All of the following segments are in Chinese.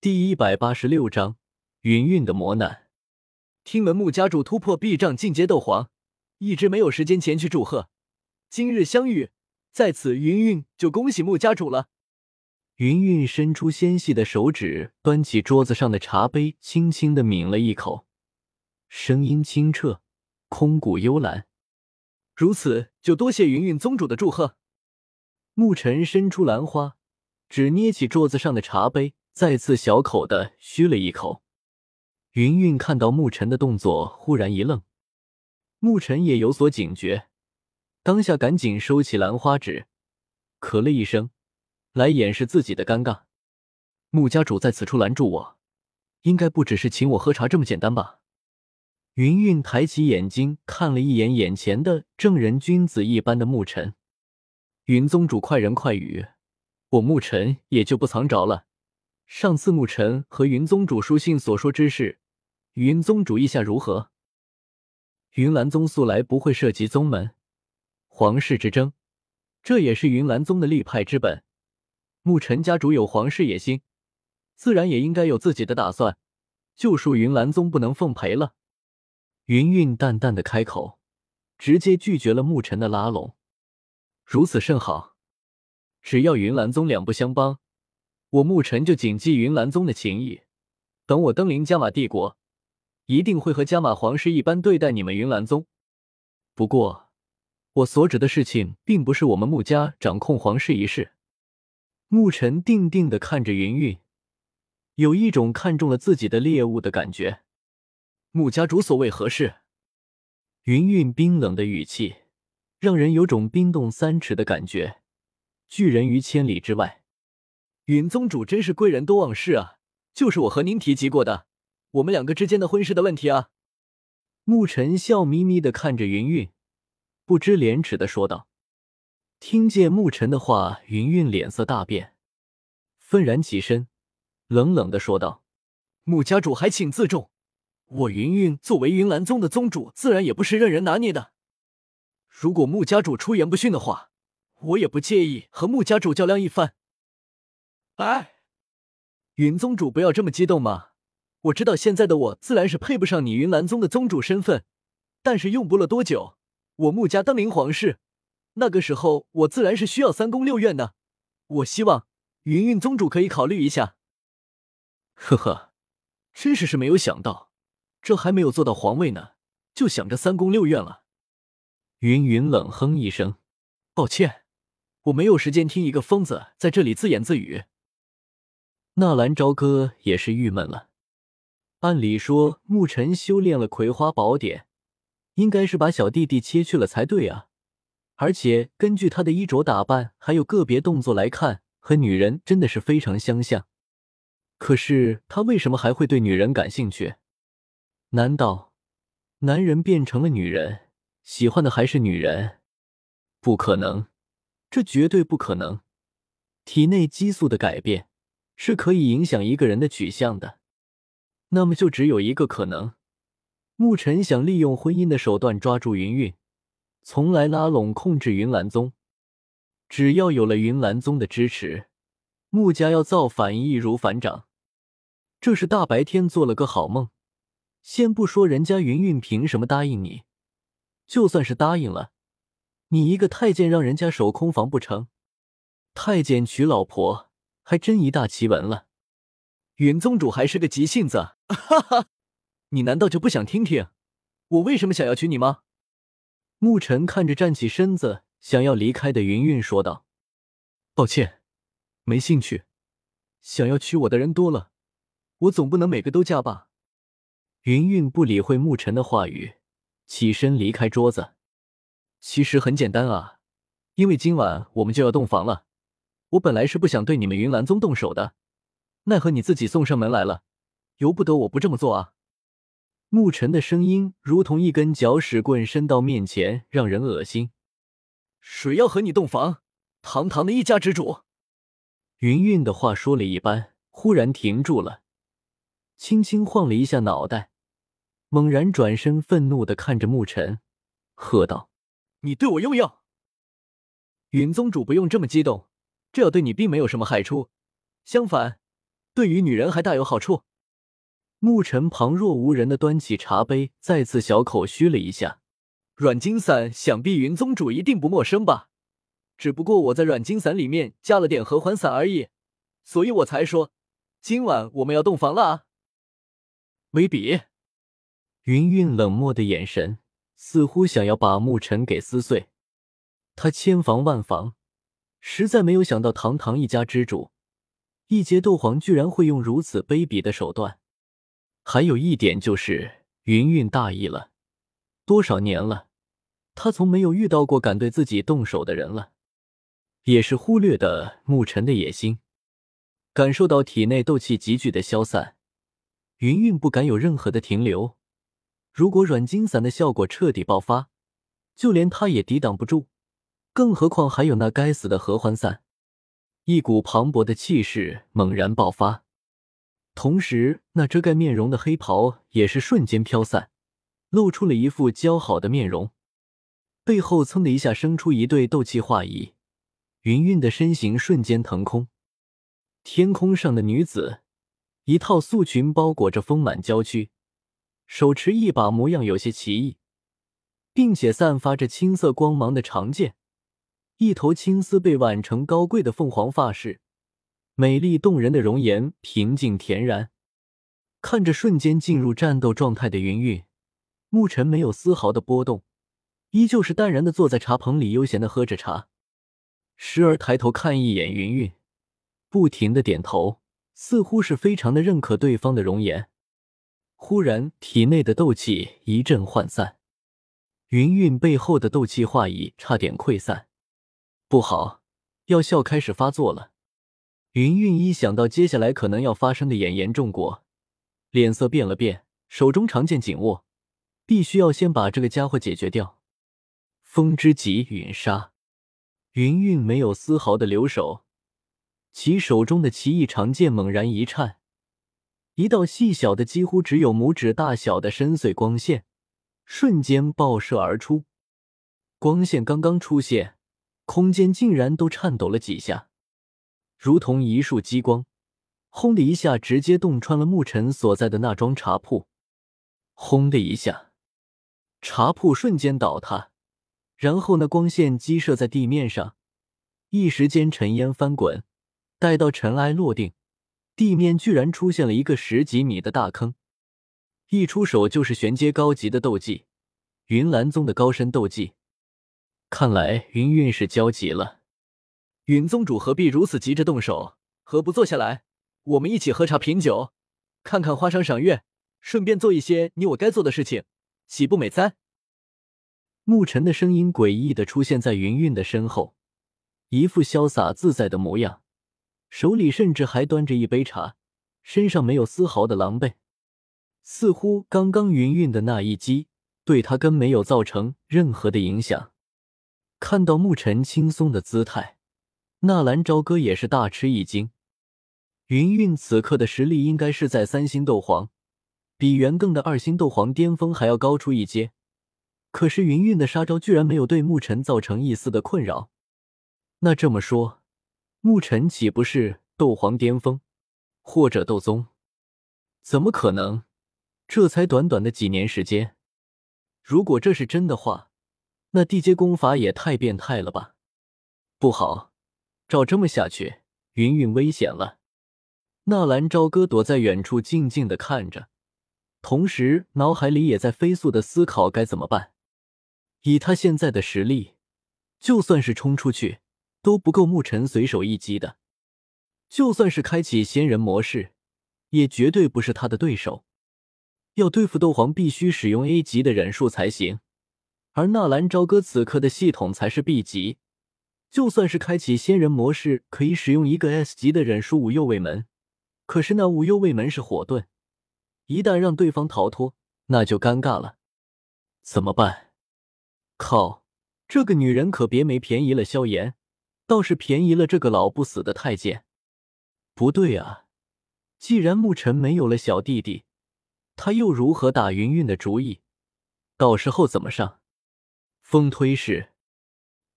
第一百八十六章云云的磨难。听闻穆家主突破壁障进阶斗皇，一直没有时间前去祝贺。今日相遇，在此云云就恭喜穆家主了。云云伸出纤细的手指，端起桌子上的茶杯，轻轻的抿了一口，声音清澈，空谷幽兰。如此，就多谢云云宗主的祝贺。沐尘伸出兰花，只捏起桌子上的茶杯。再次小口的吁了一口，云云看到沐尘的动作，忽然一愣，沐尘也有所警觉，当下赶紧收起兰花指，咳了一声，来掩饰自己的尴尬。穆家主在此处拦住我，应该不只是请我喝茶这么简单吧？云云抬起眼睛看了一眼眼前的正人君子一般的沐尘，云宗主快人快语，我沐尘也就不藏着了。上次沐尘和云宗主书信所说之事，云宗主意下如何？云岚宗素来不会涉及宗门、皇室之争，这也是云岚宗的立派之本。沐尘家主有皇室野心，自然也应该有自己的打算，就恕云岚宗不能奉陪了。云韵淡淡的开口，直接拒绝了沐尘的拉拢。如此甚好，只要云岚宗两不相帮。我沐尘就谨记云岚宗的情谊，等我登临加玛帝国，一定会和加玛皇室一般对待你们云岚宗。不过，我所指的事情并不是我们穆家掌控皇室一事。沐尘定定的看着云云，有一种看中了自己的猎物的感觉。穆家主所谓何事？云云冰冷的语气，让人有种冰冻三尺的感觉。拒人于千里之外。云宗主真是贵人多忘事啊！就是我和您提及过的，我们两个之间的婚事的问题啊。沐尘笑眯眯的看着云云，不知廉耻的说道。听见沐尘的话，云云脸色大变，愤然起身，冷冷的说道：“穆家主还请自重，我云云作为云岚宗的宗主，自然也不是任人拿捏的。如果穆家主出言不逊的话，我也不介意和穆家主较量一番。”哎，云宗主不要这么激动嘛！我知道现在的我自然是配不上你云岚宗的宗主身份，但是用不了多久，我穆家登临皇室，那个时候我自然是需要三宫六院的。我希望云云宗主可以考虑一下。呵呵，真是是没有想到，这还没有做到皇位呢，就想着三宫六院了。云云冷哼一声，抱歉，我没有时间听一个疯子在这里自言自语。纳兰朝歌也是郁闷了。按理说，沐尘修炼了葵花宝典，应该是把小弟弟切去了才对啊。而且根据他的衣着打扮，还有个别动作来看，和女人真的是非常相像。可是他为什么还会对女人感兴趣？难道男人变成了女人，喜欢的还是女人？不可能，这绝对不可能。体内激素的改变。是可以影响一个人的取向的，那么就只有一个可能：沐尘想利用婚姻的手段抓住云云，从来拉拢控制云岚宗。只要有了云岚宗的支持，穆家要造反易如反掌。这是大白天做了个好梦。先不说人家云云凭什么答应你，就算是答应了，你一个太监让人家守空房不成？太监娶老婆。还真一大奇闻了，云宗主还是个急性子，哈哈！你难道就不想听听我为什么想要娶你吗？沐尘看着站起身子想要离开的云云说道：“抱歉，没兴趣。想要娶我的人多了，我总不能每个都嫁吧？”云云不理会沐尘的话语，起身离开桌子。其实很简单啊，因为今晚我们就要洞房了。我本来是不想对你们云岚宗动手的，奈何你自己送上门来了，由不得我不这么做啊！沐尘的声音如同一根搅屎棍伸到面前，让人恶心。谁要和你洞房？堂堂的一家之主！云韵的话说了一半，忽然停住了，轻轻晃了一下脑袋，猛然转身，愤怒的看着沐尘，喝道：“你对我用药！云宗主不用这么激动。”这对你并没有什么害处，相反，对于女人还大有好处。沐尘旁若无人的端起茶杯，再次小口嘘了一下。软金伞，想必云宗主一定不陌生吧？只不过我在软金伞里面加了点合欢散而已，所以我才说今晚我们要洞房了啊！威比，云韵冷漠的眼神似乎想要把沐尘给撕碎。他千防万防，实在没有想到堂堂一家之主，一阶斗皇居然会用如此卑鄙的手段。还有一点就是云韵大意了，多少年了。他从没有遇到过敢对自己动手的人了，也是忽略的沐尘的野心。感受到体内斗气急剧的消散，云韵不敢有任何的停留。如果软金伞的效果彻底爆发，就连他也抵挡不住，更何况还有那该死的合欢散。一股磅礴的气势猛然爆发，同时那遮盖面容的黑袍也是瞬间飘散，露出了一副姣好的面容。背后噌的一下生出一对斗气化翼，云韵的身形瞬间腾空。天空上的女子，一套素裙包裹着丰满娇躯，手持一把模样有些奇异，并且散发着青色光芒的长剑，一头青丝被挽成高贵的凤凰发饰，美丽动人的容颜平静恬然。看着瞬间进入战斗状态的云韵，沐尘没有丝毫的波动。依旧是淡然的坐在茶棚里，悠闲的喝着茶，时而抬头看一眼云云，不停的点头，似乎是非常的认可对方的容颜。忽然，体内的斗气一阵涣散，云云背后的斗气化已差点溃散。不好，药效开始发作了。云云一想到接下来可能要发生的演严重果，脸色变了变，手中长剑紧握，必须要先把这个家伙解决掉。风之极陨杀，云韵没有丝毫的留手，其手中的奇异长剑猛然一颤，一道细小的几乎只有拇指大小的深邃光线瞬间爆射而出。光线刚刚出现，空间竟然都颤抖了几下，如同一束激光，轰的一下直接洞穿了沐尘所在的那庄茶铺。轰的一下，茶铺瞬间倒塌。然后，那光线激射在地面上，一时间尘烟翻滚。待到尘埃落定，地面居然出现了一个十几米的大坑。一出手就是玄阶高级的斗技，云岚宗的高深斗技。看来云韵是焦急了。云宗主何必如此急着动手？何不坐下来，我们一起喝茶品酒，看看花赏赏月，顺便做一些你我该做的事情，岂不美哉？沐尘的声音诡异的出现在云韵的身后，一副潇洒自在的模样，手里甚至还端着一杯茶，身上没有丝毫的狼狈，似乎刚刚云韵的那一击对他根本没有造成任何的影响。看到沐尘轻松的姿态，纳兰朝歌也是大吃一惊。云韵此刻的实力应该是在三星斗皇，比元庚的二星斗皇巅峰还要高出一阶。可是云韵的杀招居然没有对沐尘造成一丝的困扰，那这么说，沐尘岂不是斗皇巅峰，或者斗宗？怎么可能？这才短短的几年时间，如果这是真的话，那地阶功法也太变态了吧！不好，照这么下去，云韵危险了。纳兰朝歌躲在远处静静的看着，同时脑海里也在飞速的思考该怎么办。以他现在的实力，就算是冲出去都不够沐尘随手一击的。就算是开启仙人模式，也绝对不是他的对手。要对付斗皇，必须使用 A 级的忍术才行。而纳兰朝歌此刻的系统才是 B 级，就算是开启仙人模式，可以使用一个 S 级的忍术五右卫门。可是那五右卫门是火遁，一旦让对方逃脱，那就尴尬了。怎么办？靠，这个女人可别没便宜了萧炎，倒是便宜了这个老不死的太监。不对啊，既然沐尘没有了小弟弟，他又如何打云韵的主意？到时候怎么上？风推式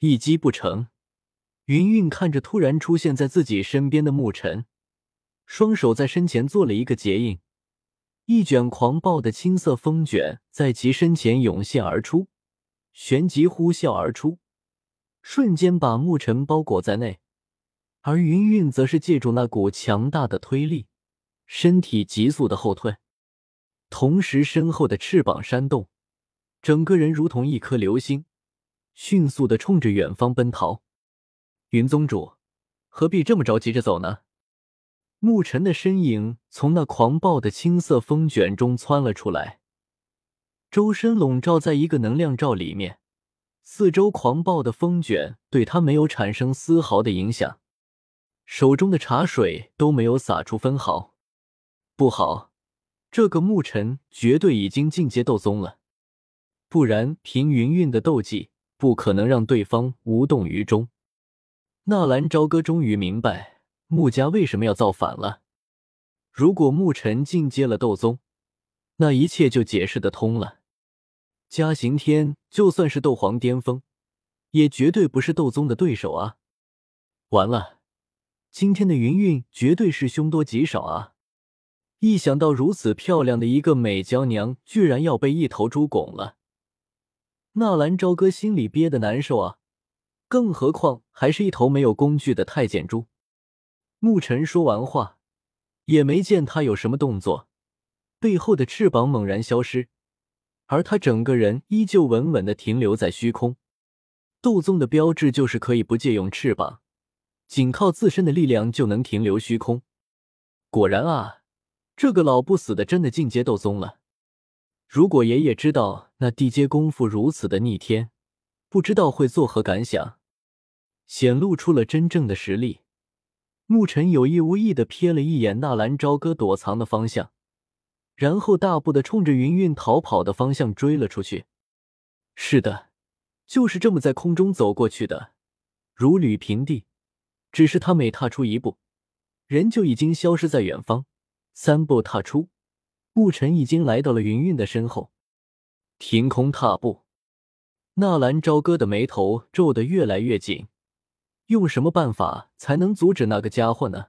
一击不成。云韵看着突然出现在自己身边的沐尘，双手在身前做了一个结印，一卷狂暴的青色风卷在其身前涌现而出，旋即呼啸而出，瞬间把沐尘包裹在内。而云韵则是借助那股强大的推力，身体急速的后退，同时身后的翅膀扇动，整个人如同一颗流星，迅速的冲着远方奔逃。云宗主，何必这么着急着走呢？沐尘的身影从那狂暴的青色风卷中窜了出来，周身笼罩在一个能量罩里面，四周狂暴的风卷对他没有产生丝毫的影响。手中的茶水都没有洒出分毫。不好，这个牧尘绝对已经进阶斗宗了，不然凭云韵的斗技，不可能让对方无动于衷。纳兰朝歌终于明白穆家为什么要造反了。如果穆尘进阶了斗宗，那一切就解释得通了。嘉刑天就算是斗皇巅峰，也绝对不是斗宗的对手啊！完了。今天的云韵绝对是凶多吉少啊！一想到如此漂亮的一个美娇娘居然要被一头猪拱了，纳兰朝歌心里憋得难受啊！更何况还是一头没有工具的太监猪。沐尘说完话，也没见他有什么动作，背后的翅膀猛然消失，而他整个人依旧稳稳的停留在虚空。斗宗的标志就是可以不借用翅膀。仅靠自身的力量就能停留虚空，果然啊，这个老不死的真的进阶斗宗了。如果爷爷知道那地阶功夫如此的逆天，不知道会作何感想。显露出了真正的实力。沐尘有意无意的瞥了一眼纳兰朝歌躲藏的方向，然后大步的冲着云韵逃跑的方向追了出去。是的，就是这么在空中走过去的，如履平地。只是他每踏出一步，人就已经消失在远方。三步踏出，沐尘已经来到了云韵的身后。凭空踏步，纳兰朝歌的眉头皱得越来越紧。用什么办法才能阻止那个家伙呢？